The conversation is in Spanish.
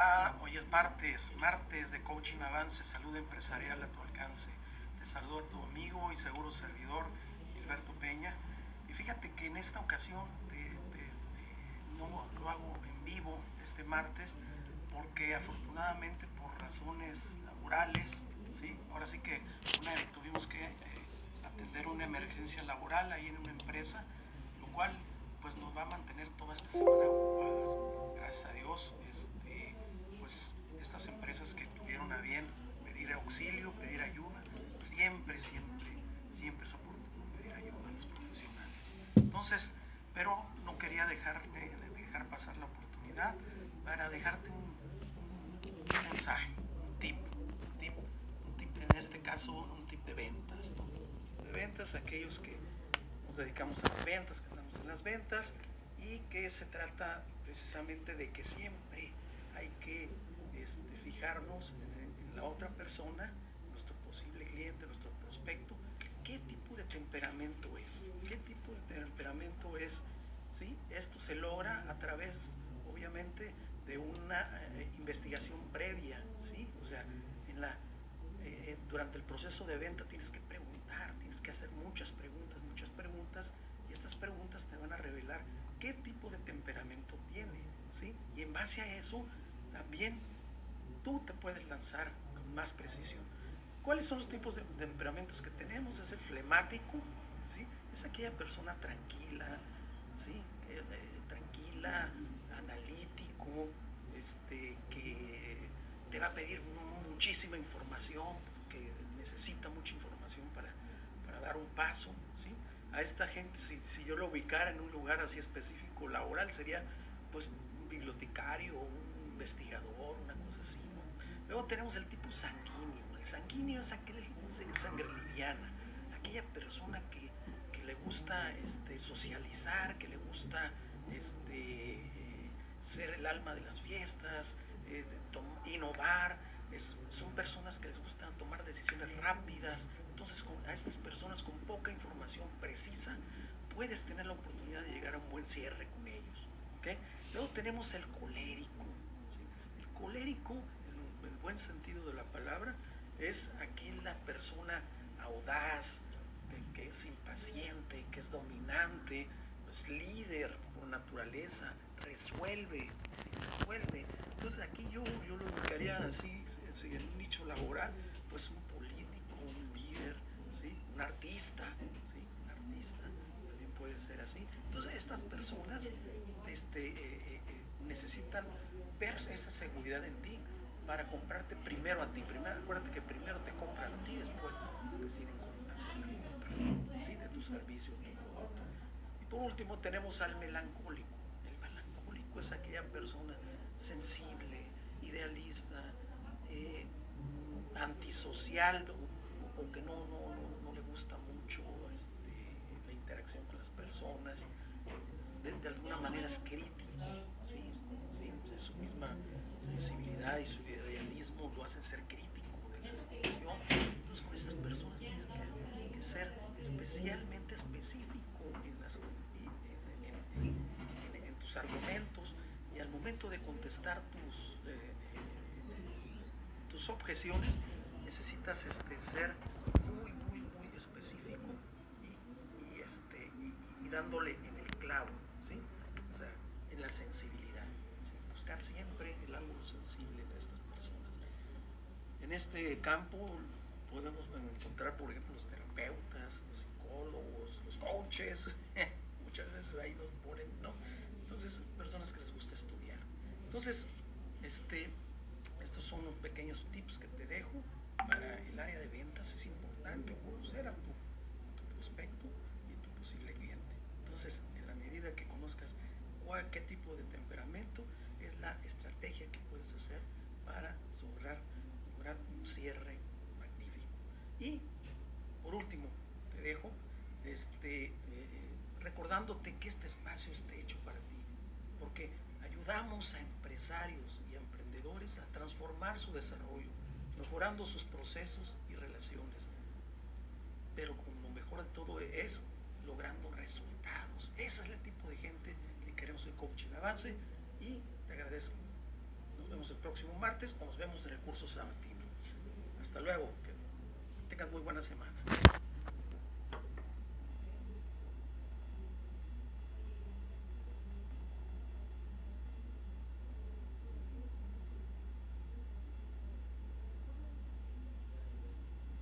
Ah, hoy es martes, martes de Coaching Avance, Salud Empresarial a tu alcance. Te saludo a tu amigo y seguro servidor, Gilberto Peña. Y fíjate que en esta ocasión no lo hago en vivo este martes porque afortunadamente por razones laborales, ¿sí? ahora sí que tuvimos que eh, atender una emergencia laboral ahí en una empresa, lo cual pues nos va a mantener toda esta semana ocupadas. Gracias a Dios, este, pues estas empresas que tuvieron a bien pedir auxilio, pedir ayuda, siempre, siempre, siempre es oportuno pedir ayuda a los profesionales. Entonces, pero no quería dejarme, dejar pasar la oportunidad para dejarte un, mensaje, un tip, un tip, un tip, en este caso un tip de ventas, de ventas, aquellos que nos dedicamos a las ventas, que andamos en las ventas y que se trata precisamente de que siempre hay que este, fijarnos en, la otra persona, nuestro posible cliente, nuestro prospecto, qué tipo de temperamento es, qué tipo de temperamento es, ¿sí? Esto se logra a través, obviamente, de una eh, investigación previa, ¿sí? O sea, en la, eh, durante el proceso de venta tienes que preguntar, tienes que hacer muchas preguntas, muchas preguntas, y estas preguntas te van a revelar qué tipo de temperamento tiene, ¿sí? Y en base a eso, también tú te puedes lanzar con más precisión. ¿Cuáles son los tipos de temperamentos que tenemos? Es el flemático, ¿sí? Es aquella persona tranquila, ¿sí? Eh, tranquila, analítico, este, que te va a pedir muchísima información, que necesita mucha información para, dar un paso, ¿sí? A esta gente, si, si, yo lo ubicara en un lugar así específico laboral, sería pues un bibliotecario, un investigador, una cosa así, Luego tenemos el tipo sanguíneo. El sanguíneo es aquel sangre liviana, aquella persona que, que le gusta este, socializar, que le gusta este, ser el alma de las fiestas, eh, innovar, son personas que les gusta tomar decisiones rápidas. Entonces, a estas personas con poca información precisa, puedes tener la oportunidad de llegar a un buen cierre con ellos. ¿okay? Luego tenemos el colérico. Colérico, en el buen sentido de la palabra, es aquella persona audaz, que es impaciente, que es dominante, es líder por naturaleza, resuelve, resuelve. Entonces aquí yo, yo lo ubicaría así, en un nicho laboral, pues un político, un líder, ¿sí? un artista, ¿sí? un artista, también puede ser así. Entonces estas personas este, eh, eh, eh, necesitan ver esa seguridad en ti para comprarte primero a ti. Primero, acuérdate que primero te compran a ti, después deciden hacer la compra ¿sí? de tu servicio. Y por último tenemos al melancólico. El melancólico es aquella persona sensible, idealista, eh, antisocial o, que no, no, le gusta mucho este, la interacción con las personas, de, alguna manera es ¿sí? su misma sensibilidad y su idealismo lo hacen ser crítico de la situación. Entonces con estas personas tienes que, ser especialmente específico en, tus argumentos y al momento de contestar tus... Eh, tus objeciones, necesitas este, ser muy, muy, muy específico y, este, y, dándole en el clavo, ¿sí? O sea, en la sensibilidad. Buscar siempre el ángulo sensible de estas personas. En este campo podemos encontrar, por ejemplo, los terapeutas, los psicólogos, los coaches, muchas veces ahí nos ponen, ¿no? Entonces, personas que les gusta estudiar. Entonces, este, son los pequeños tips que te dejo para el área de ventas. Es importante conocer a tu, prospecto y tu posible cliente. Entonces, en la medida que conozcas cuál, qué tipo de temperamento, es la estrategia que puedes hacer para lograr, lograr un cierre magnífico. Y, por último, te dejo este, eh, recordándote que este espacio está hecho para ti, porque ayudamos a empresarios y a emprendedores a transformar su desarrollo, mejorando sus procesos y relaciones. Pero con lo mejor de todo es logrando resultados. Ese es el tipo de gente que queremos en Coaching Avance y te agradezco. Nos vemos el próximo. martes o nos vemos en el curso sabatino. Hasta luego, que tengan muy buena semana.